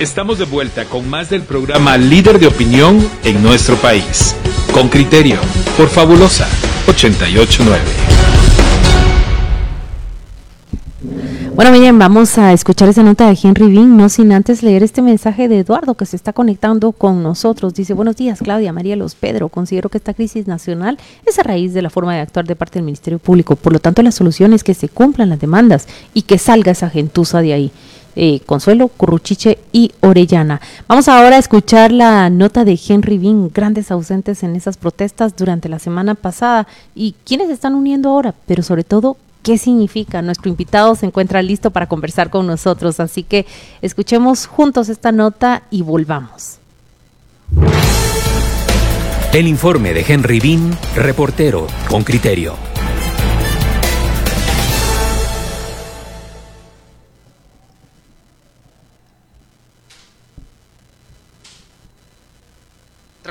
Estamos de vuelta con más del programa Líder de Opinión en nuestro país. Con criterio, por Fabulosa 889. Bueno, bien, vamos a escuchar esa nota de Henry Bean, no sin antes leer este mensaje de Eduardo que se está conectando con nosotros. Dice, buenos días, Claudia, María Los Pedro. Considero que esta crisis nacional es a raíz de la forma de actuar de parte del Ministerio Público. Por lo tanto, la solución es que se cumplan las demandas y que salga esa gentuza de ahí. Eh, Consuelo, Curruchiche y Orellana. Vamos ahora a escuchar la nota de Henry Bean, grandes ausentes en esas protestas durante la semana pasada y quiénes están uniendo ahora, pero sobre todo qué significa. Nuestro invitado se encuentra listo para conversar con nosotros, así que escuchemos juntos esta nota y volvamos. El informe de Henry Bean, reportero con criterio.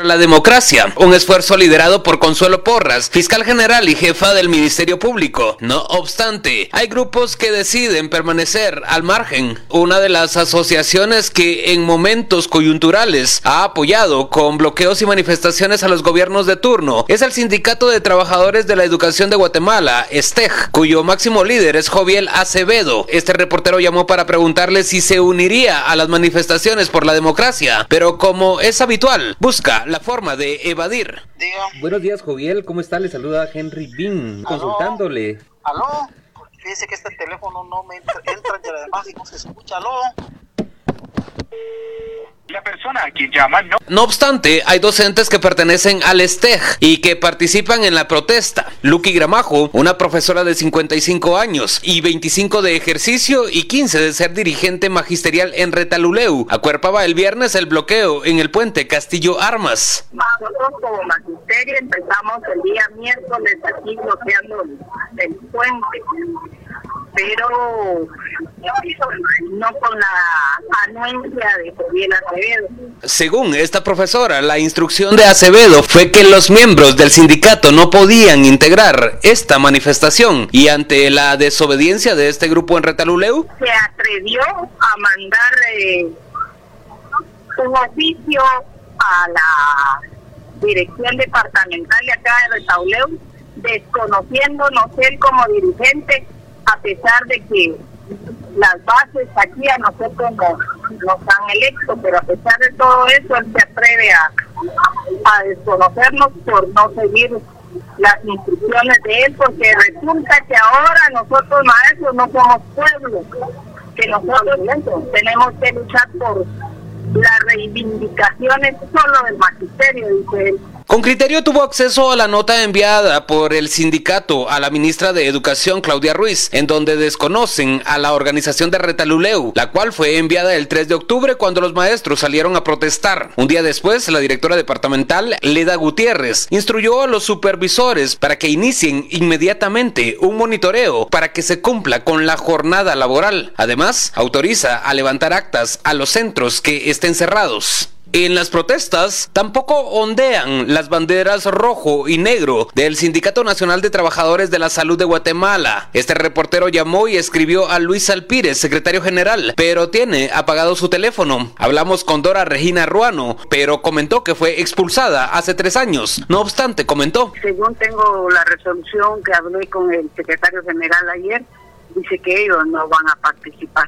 La democracia, un esfuerzo liderado por Consuelo Porras, fiscal general y jefa del Ministerio Público. No obstante, hay grupos que deciden permanecer al margen. Una de las asociaciones que en momentos coyunturales ha apoyado con bloqueos y manifestaciones a los gobiernos de turno es el Sindicato de Trabajadores de la Educación de Guatemala, STEG, cuyo máximo líder es Joviel Acevedo. Este reportero llamó para preguntarle si se uniría a las manifestaciones por la democracia, pero como es habitual, busca la forma de evadir. Buenos días, Joviel. ¿Cómo está? Le saluda Henry Bean, consultándole. ¿Aló? Fíjese que este teléfono no me entra, entra y además no se escucha. ¿Aló? La persona a quien llama no. No obstante, hay docentes que pertenecen al STEG y que participan en la protesta. Lucky Gramajo, una profesora de 55 años y 25 de ejercicio y 15 de ser dirigente magisterial en Retaluleu, acuerpaba el viernes el bloqueo en el puente Castillo Armas. Nosotros como magisterio empezamos el día miércoles aquí bloqueando el puente pero no con la anuencia de Joviel Acevedo. Según esta profesora, la instrucción de Acevedo fue que los miembros del sindicato no podían integrar esta manifestación y ante la desobediencia de este grupo en Retaluleu se atrevió a mandar eh, un oficio a la dirección departamental de acá de Retaluleu desconociéndonos él como dirigente a pesar de que las bases aquí a nosotros nos, han electo, pero a pesar de todo eso, él se atreve a, a desconocernos por no seguir las instrucciones de él, porque resulta que ahora nosotros maestros no somos pueblo, que nosotros tenemos que luchar por las reivindicaciones solo del magisterio, dice él. Con criterio tuvo acceso a la nota enviada por el sindicato a la ministra de Educación Claudia Ruiz, en donde desconocen a la organización de Retaluleu, la cual fue enviada el 3 de octubre cuando los maestros salieron a protestar. Un día después, la directora departamental, Leda Gutiérrez, instruyó a los supervisores para que inicien inmediatamente un monitoreo para que se cumpla con la jornada laboral. Además, autoriza a levantar actas a los centros que estén cerrados. En las protestas tampoco ondean las banderas rojo y negro del Sindicato Nacional de Trabajadores de la Salud de Guatemala. Este reportero llamó y escribió a Luis Alpírez, secretario general, pero tiene apagado su teléfono. Hablamos con Dora Regina Ruano, pero comentó que fue expulsada hace tres años. No obstante, comentó. Según tengo la resolución que hablé con el secretario general ayer, dice que ellos no van a participar.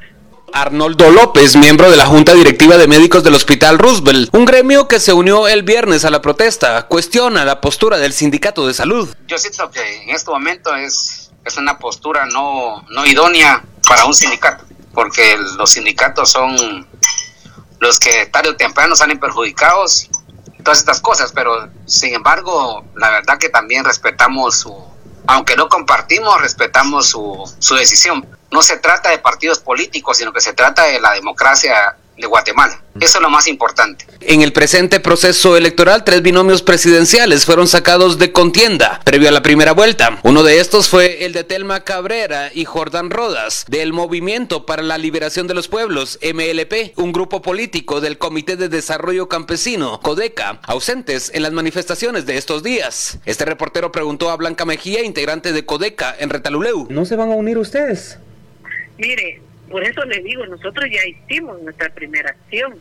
Arnoldo López, miembro de la Junta Directiva de Médicos del Hospital Roosevelt, un gremio que se unió el viernes a la protesta, cuestiona la postura del Sindicato de Salud. Yo siento que en este momento es, es una postura no, no idónea para un sindicato, porque los sindicatos son los que tarde o temprano salen perjudicados, todas estas cosas, pero sin embargo, la verdad que también respetamos su, aunque no compartimos, respetamos su, su decisión no se trata de partidos políticos, sino que se trata de la democracia de Guatemala. Eso es lo más importante. En el presente proceso electoral, tres binomios presidenciales fueron sacados de contienda previo a la primera vuelta. Uno de estos fue el de Telma Cabrera y Jordán Rodas, del Movimiento para la Liberación de los Pueblos, MLP, un grupo político del Comité de Desarrollo Campesino, CODECA, ausentes en las manifestaciones de estos días. Este reportero preguntó a Blanca Mejía, integrante de CODECA en Retaluleu. ¿No se van a unir ustedes? Mire, Por eso le digo, nosotros ya hicimos nuestra primera acción.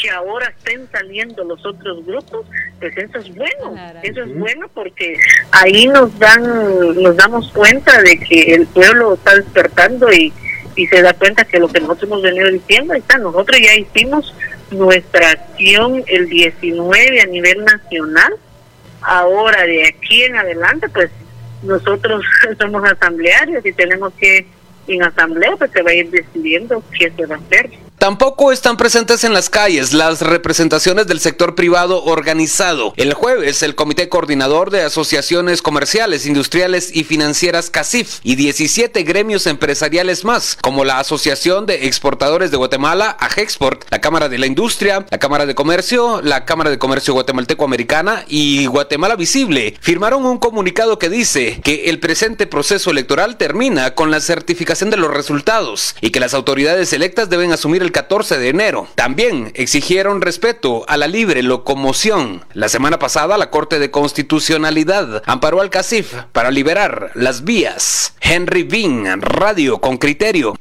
Que ahora estén saliendo los otros grupos, pues eso es bueno. Eso es bueno porque ahí nos dan, nos damos cuenta de que el pueblo está despertando y, y se da cuenta que lo que nosotros hemos venido diciendo, ahí está, nosotros ya hicimos nuestra acción el 19 a nivel nacional. Ahora, de aquí en adelante, pues nosotros somos asamblearios y tenemos que en asamblea pues se va a ir decidiendo qué se va a hacer. Tampoco están presentes en las calles las representaciones del sector privado organizado. El jueves, el Comité Coordinador de Asociaciones Comerciales, Industriales y Financieras CACIF y 17 gremios empresariales más, como la Asociación de Exportadores de Guatemala, AGEXPORT, la Cámara de la Industria, la Cámara de Comercio, la Cámara de Comercio Guatemalteco-Americana y Guatemala Visible, firmaron un comunicado que dice que el presente proceso electoral termina con la certificación de los resultados y que las autoridades electas deben asumir el 14 de enero. También exigieron respeto a la libre locomoción. La semana pasada la Corte de Constitucionalidad amparó al CACIF para liberar las vías. Henry Bean, Radio con Criterio.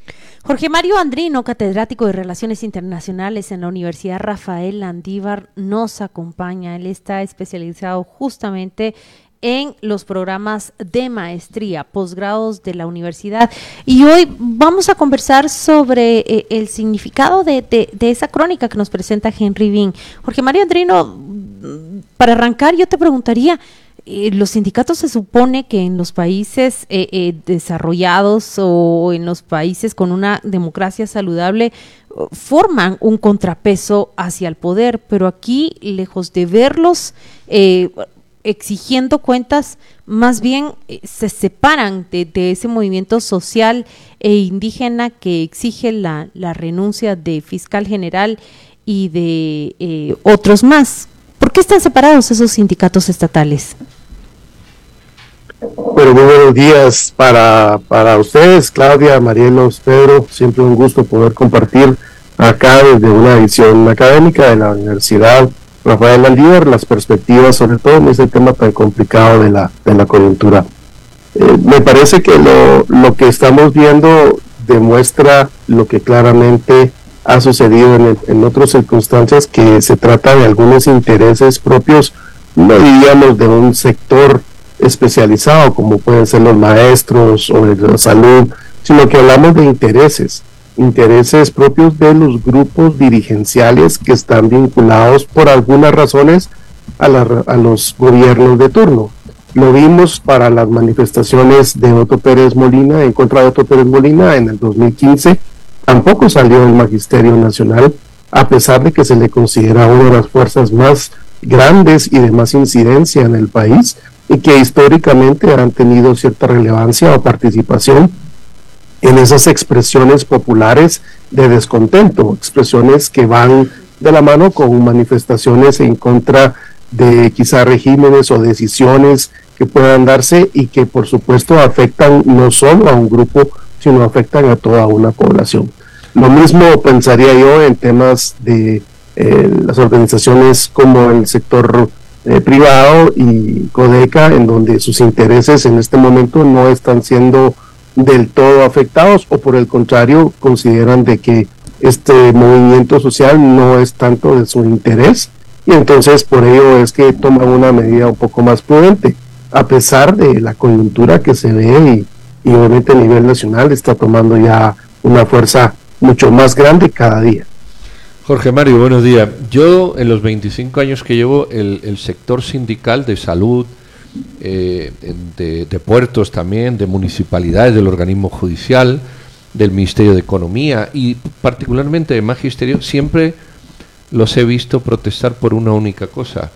Jorge Mario Andrino, catedrático de Relaciones Internacionales en la Universidad Rafael Landívar, nos acompaña. Él está especializado justamente en los programas de maestría, posgrados de la universidad. Y hoy vamos a conversar sobre eh, el significado de, esa crónica que nos presenta Henry Bean. Jorge Mario Andrino, para arrancar yo te preguntaría, eh, los sindicatos se supone que en los países eh, desarrollados o en los países con una democracia saludable forman un contrapeso hacia el poder, pero aquí, lejos de verlos, exigiendo cuentas, más bien eh, se separan de, ese movimiento social e indígena que exige la, renuncia de fiscal general y de eh, otros más. ¿Por qué están separados esos sindicatos estatales? Bueno, muy buenos días para, para ustedes, Claudia, Marielos, Pedro. Siempre un gusto poder compartir acá desde una visión académica de la Universidad Rafael Aldívar las perspectivas, sobre todo en este tema tan complicado de la, de la coyuntura. Eh, me parece que lo, lo que estamos viendo demuestra lo que claramente ha sucedido en, en otras circunstancias, que se trata de algunos intereses propios, no diríamos de un sector especializado como pueden ser los maestros o la salud, sino que hablamos de intereses intereses propios de los grupos dirigenciales que están vinculados por algunas razones a, los gobiernos de turno. Lo vimos para las manifestaciones de Otto Pérez Molina, en contra de Otto Pérez Molina en el 2015. Tampoco salió el Magisterio Nacional, a pesar de que se le considera una de las fuerzas más grandes y de más incidencia en el país y que históricamente han tenido cierta relevancia o participación en esas expresiones populares de descontento, expresiones que van de la mano con manifestaciones en contra de quizá regímenes o decisiones que puedan darse y que por supuesto afectan no solo a un grupo, sino afectan a toda una población. Lo mismo pensaría yo en temas de eh, las organizaciones como el sector eh, privado y Codeca, en donde sus intereses en este momento no están siendo del todo afectados o por el contrario consideran de que este movimiento social no es tanto de su interés y entonces por ello es que toman una medida un poco más prudente a pesar de la coyuntura que se ve y, obviamente a nivel nacional está tomando ya una fuerza mucho más grande cada día. Jorge Mario, buenos días. Yo en los 25 años que llevo el, el sector sindical de salud, eh, de, puertos también, de municipalidades, del organismo judicial, del Ministerio de Economía y particularmente de Magisterio, siempre los he visto protestar por una única cosa,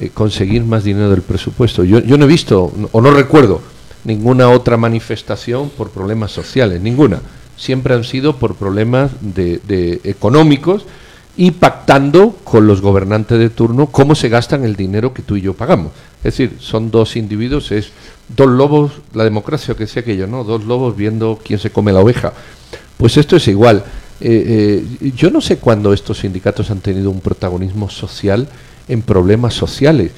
eh, conseguir más dinero del presupuesto. Yo, yo no he visto, o no recuerdo, ninguna otra manifestación por problemas sociales, ninguna. Siempre han sido por problemas de, de económicos y pactando con los gobernantes de turno cómo se gastan el dinero que tú y yo pagamos. Es decir, son dos individuos, es dos lobos, la democracia que decía aquello, ¿no? Dos lobos viendo quién se come la oveja. Pues esto es igual. Eh, eh, yo no sé cuándo estos sindicatos han tenido un protagonismo social en problemas sociales.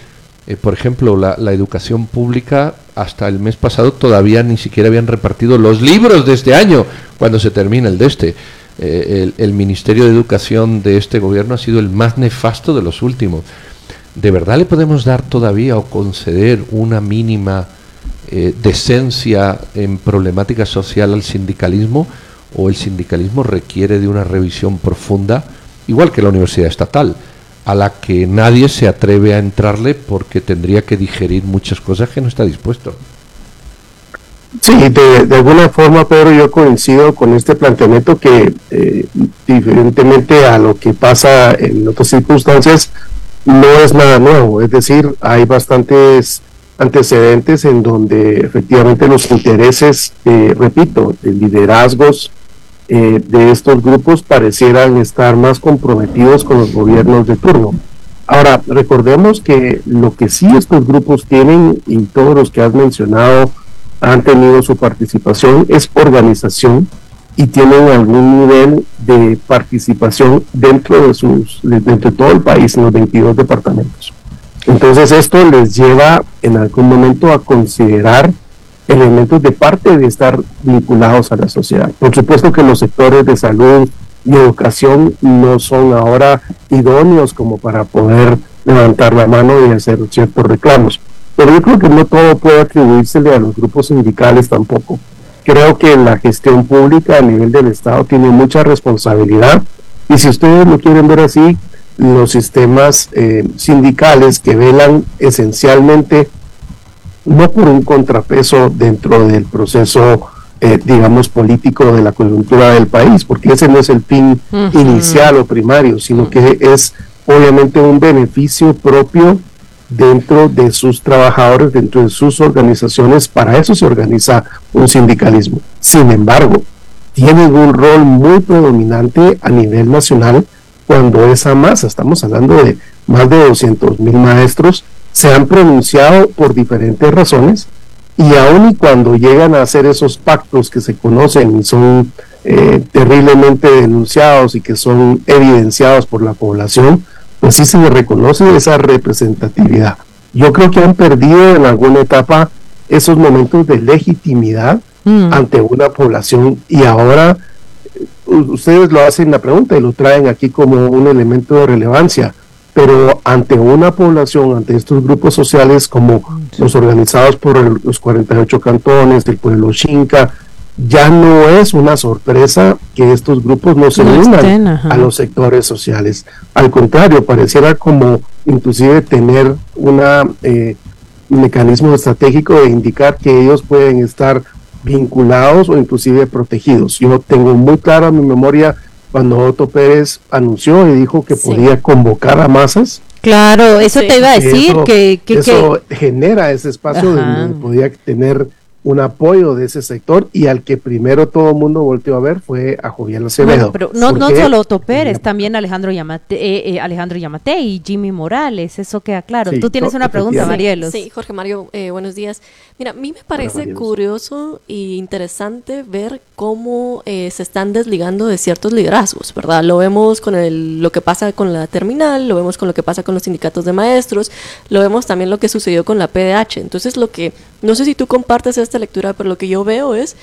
Eh, por ejemplo, la, educación pública hasta el mes pasado todavía ni siquiera habían repartido los libros de este año, cuando se termina el de este. El, Ministerio de Educación de este gobierno ha sido el más nefasto de los últimos. ¿De verdad le podemos dar todavía o conceder una mínima eh, decencia en problemática social al sindicalismo? ¿O el sindicalismo requiere de una revisión profunda, igual que la universidad estatal? a la que nadie se atreve a entrarle porque tendría que digerir muchas cosas que no está dispuesto. Sí, de, alguna forma, Pedro, yo coincido con este planteamiento que, eh, diferentemente a lo que pasa en otras circunstancias, no es nada nuevo. Es decir, hay bastantes antecedentes en donde efectivamente los intereses, eh, repito, de liderazgos eh, de estos grupos parecieran estar más comprometidos con los gobiernos de turno. Ahora, recordemos que lo que sí estos grupos tienen, y todos los que has mencionado han tenido su participación, es organización y tienen algún nivel de participación dentro de sus, dentro de todo el país, en los 22 departamentos. Entonces esto les lleva en algún momento a considerar elementos de parte de estar vinculados a la sociedad. Por supuesto que los sectores de salud y educación no son ahora idóneos como para poder levantar la mano y hacer ciertos reclamos. Pero yo creo que no todo puede atribuírsele a los grupos sindicales tampoco. Creo que la gestión pública a nivel del Estado tiene mucha responsabilidad. Y si ustedes lo quieren ver así, los sistemas eh, sindicales que velan esencialmente no por un contrapeso dentro del proceso, eh, digamos, político de la coyuntura del país, porque ese no es el fin inicial o primario, sino que es obviamente un beneficio propio dentro de sus trabajadores, dentro de sus organizaciones, para eso se organiza un sindicalismo. Sin embargo, tienen un rol muy predominante a nivel nacional cuando esa masa, estamos hablando de más de 200 mil maestros, se han pronunciado por diferentes razones y aun y cuando llegan a hacer esos pactos que se conocen y son eh, terriblemente denunciados y que son evidenciados por la población, pues sí se le reconoce esa representatividad. Yo creo que han perdido en alguna etapa esos momentos de legitimidad mm. ante una población y ahora eh, ustedes lo hacen la pregunta y lo traen aquí como un elemento de relevancia pero ante una población, ante estos grupos sociales como los organizados por los 48 cantones del pueblo Xinca, ya no es una sorpresa que estos grupos no se unan a los sectores sociales. Al contrario, pareciera como inclusive tener una, eh, un mecanismo estratégico de indicar que ellos pueden estar vinculados o inclusive protegidos. Yo tengo muy clara en mi memoria cuando Otto Pérez anunció y dijo que podía convocar a masas. Claro, eso te iba a decir, que, eso genera ese espacio donde podía tener un apoyo de ese sector y al que primero todo el mundo volteó a ver fue a Jovial Acevedo. pero no, no solo Otto Pérez, también Alejandro Yamate, eh, eh, Alejandro Yamate y Jimmy Morales, eso queda claro. Tú tienes una pregunta, Marielos. Sí, Jorge Mario, eh, buenos días. Mira, a mí me parece curioso e interesante ver cómo se están desligando de ciertos liderazgos, ¿verdad? Lo vemos con el, lo que pasa con la terminal, lo vemos con lo que pasa con los sindicatos de maestros, lo vemos también lo que sucedió con la PDH. Entonces, lo que, no sé si tú compartes esta lectura, pero lo que yo veo es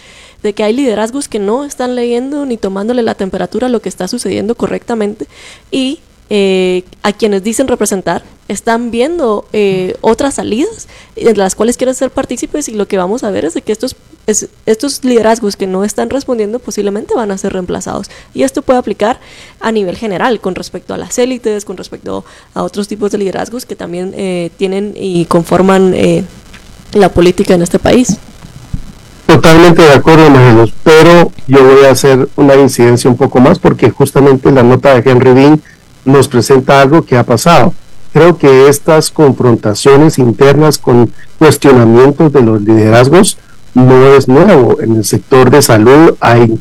de que hay liderazgos que no están leyendo ni tomándole la temperatura a lo que está sucediendo correctamente y eh, a quienes dicen representar están viendo eh, otras salidas en las cuales quieren ser partícipes y lo que vamos a ver es de que estos, estos liderazgos que no están respondiendo posiblemente van a ser reemplazados. Y esto puede aplicar a nivel general con respecto a las élites, con respecto a otros tipos de liderazgos que también eh, tienen y conforman la política en este país. Totalmente de acuerdo, pero yo voy a hacer una incidencia un poco más porque justamente la nota de Henry Bean nos presenta algo que ha pasado. Creo que estas confrontaciones internas con cuestionamientos de los liderazgos no es nuevo. En el sector de salud hay,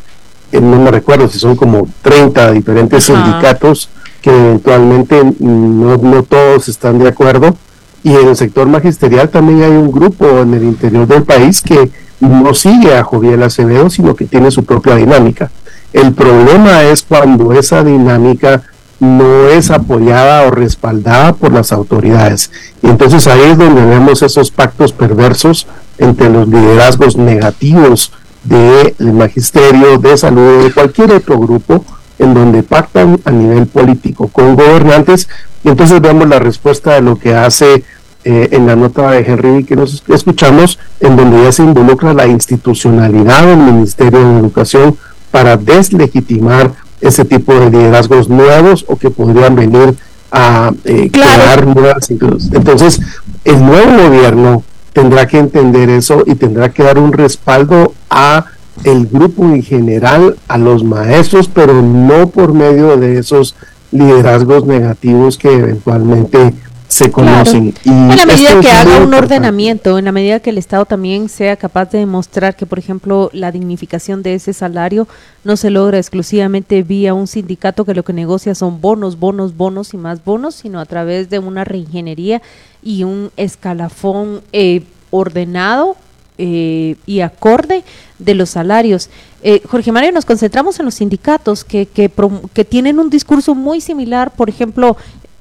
eh, no me recuerdo si son como 30 diferentes sindicatos que eventualmente no, no todos están de acuerdo y en el sector magisterial también hay un grupo en el interior del país que no sigue a Joviel Acevedo, sino que tiene su propia dinámica. El problema es cuando esa dinámica no es apoyada o respaldada por las autoridades. Y entonces ahí es donde vemos esos pactos perversos entre los liderazgos negativos del magisterio, de salud, de cualquier otro grupo, en donde pactan a nivel político con gobernantes. Y entonces vemos la respuesta de lo que hace eh, en la nota de Henry que nos escuchamos, en donde ya se involucra la institucionalidad del Ministerio de Educación para deslegitimar ese tipo de liderazgos nuevos o que podrían venir a eh, crear nuevas entonces el nuevo gobierno tendrá que entender eso y tendrá que dar un respaldo a el grupo en general, a los maestros, pero no por medio de esos liderazgos negativos que eventualmente se conocen. Y en la medida que haga un ordenamiento, en la medida que el Estado también sea capaz de demostrar que, por ejemplo, la dignificación de ese salario no se logra exclusivamente vía un sindicato que lo que negocia son bonos, bonos, bonos y más bonos, sino a través de una reingeniería y un escalafón eh, ordenado eh, y acorde de los salarios. Eh, Jorge Mario, nos concentramos en los sindicatos que, que, que, tienen un discurso muy similar, por ejemplo,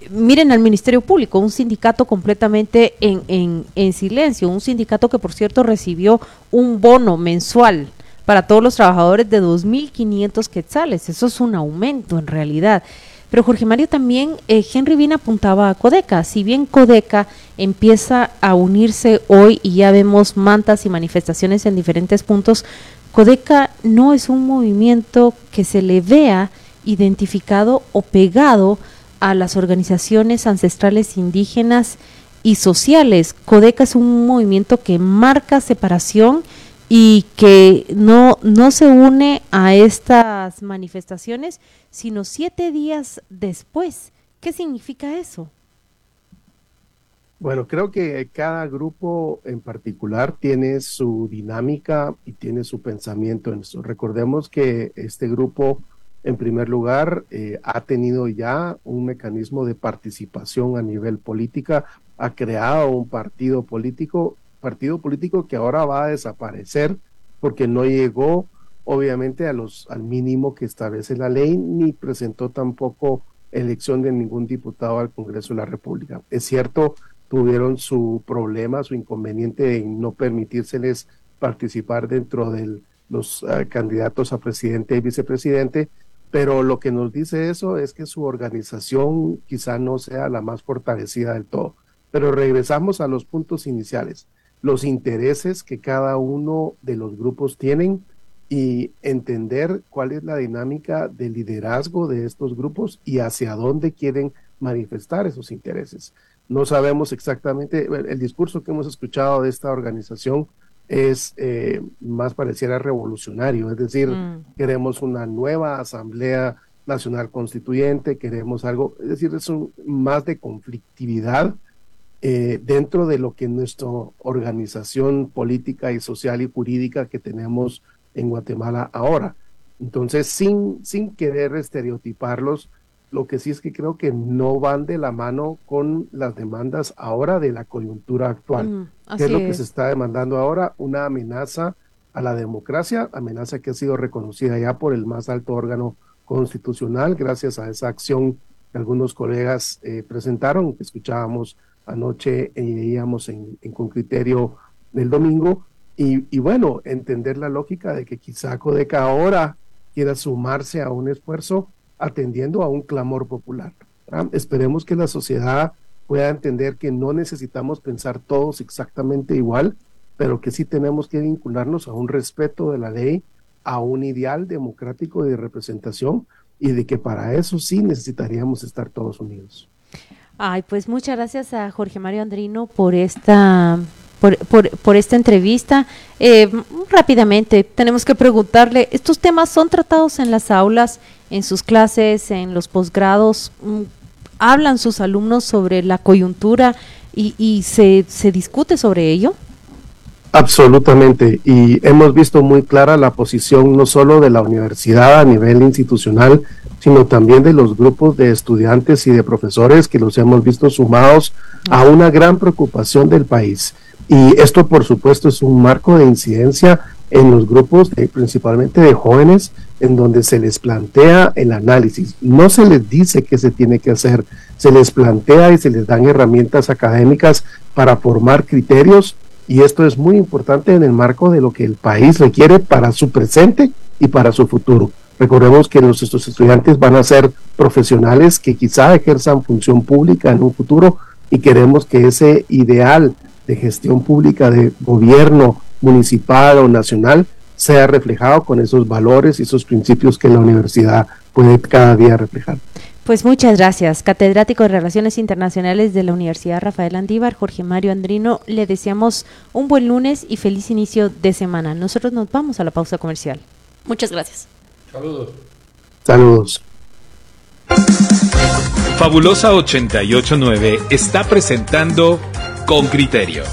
miren al Ministerio Público, un sindicato completamente en, en, silencio, un sindicato que por cierto recibió un bono mensual para todos los trabajadores de 2.500 quetzales. Eso es un aumento en realidad. Pero Jorge Mario también, eh, Henry bien apuntaba a Codeca. Si bien Codeca empieza a unirse hoy y ya vemos mantas y manifestaciones en diferentes puntos, Codeca no es un movimiento que se le vea identificado o pegado a las organizaciones ancestrales indígenas y sociales. Codeca es un movimiento que marca separación y que no, no se une a estas manifestaciones, sino siete días después. ¿Qué significa eso? Bueno, creo que cada grupo en particular tiene su dinámica y tiene su pensamiento en eso. Recordemos que este grupo en primer lugar, eh, ha tenido ya un mecanismo de participación a nivel política, ha creado un partido político, partido político que ahora va a desaparecer porque no llegó obviamente a los, al mínimo que establece la ley, ni presentó tampoco elección de ningún diputado al Congreso de la República. Es cierto, tuvieron su problema, su inconveniente en no permitírseles participar dentro de los eh, candidatos a presidente y vicepresidente, pero lo que nos dice eso es que su organización quizá no sea la más fortalecida del todo. Pero regresamos a los puntos iniciales, los intereses que cada uno de los grupos tienen y entender cuál es la dinámica de liderazgo de estos grupos y hacia dónde quieren manifestar esos intereses. No sabemos exactamente, el discurso que hemos escuchado de esta organización es eh, más pareciera revolucionario, es decir, mm. queremos una nueva Asamblea Nacional Constituyente, queremos algo, es decir, es un, más de conflictividad eh, dentro de lo que nuestra organización política y social y jurídica que tenemos en Guatemala ahora. Entonces, sin, sin querer estereotiparlos, lo que sí es que creo que no van de la mano con las demandas ahora de la coyuntura actual. ¿Qué es lo que se está demandando ahora? Una amenaza a la democracia, amenaza que ha sido reconocida ya por el más alto órgano constitucional gracias a esa acción que algunos colegas eh, presentaron, que escuchábamos anoche y veíamos en, con criterio del domingo. Y, y, bueno, entender la lógica de que quizá Codeca ahora quiera sumarse a un esfuerzo atendiendo a un clamor popular. Esperemos que la sociedad pueda entender que no necesitamos pensar todos exactamente igual, pero que sí tenemos que vincularnos a un respeto de la ley, a un ideal democrático de representación y de que para eso sí necesitaríamos estar todos unidos. Ay, pues muchas gracias a Jorge Mario Andrino por esta por, por, esta entrevista. Eh, rápidamente, tenemos que preguntarle, ¿estos temas son tratados en las aulas, en sus clases, en los posgrados? Mm, ¿Hablan sus alumnos sobre la coyuntura y, y se, se discute sobre ello? Absolutamente, y hemos visto muy clara la posición no solo de la universidad a nivel institucional, sino también de los grupos de estudiantes y de profesores que los hemos visto sumados a una gran preocupación del país. Y esto, por supuesto, es un marco de incidencia en los grupos principalmente de jóvenes en donde se les plantea el análisis. No se les dice qué se tiene que hacer, se les plantea y se les dan herramientas académicas para formar criterios y esto es muy importante en el marco de lo que el país requiere para su presente y para su futuro. Recordemos que nuestros estudiantes van a ser profesionales que quizá ejerzan función pública en un futuro y queremos que ese ideal de gestión pública de gobierno municipal o nacional sea reflejado con esos valores y esos principios que la universidad puede cada día reflejar. Pues muchas gracias. Catedrático de Relaciones Internacionales de la Universidad Rafael Andívar, Jorge Mario Andrino, le deseamos un buen lunes y feliz inicio de semana. Nosotros nos vamos a la pausa comercial. Muchas gracias. Saludos. Saludos. Fabulosa 889 está presentando Con Criterio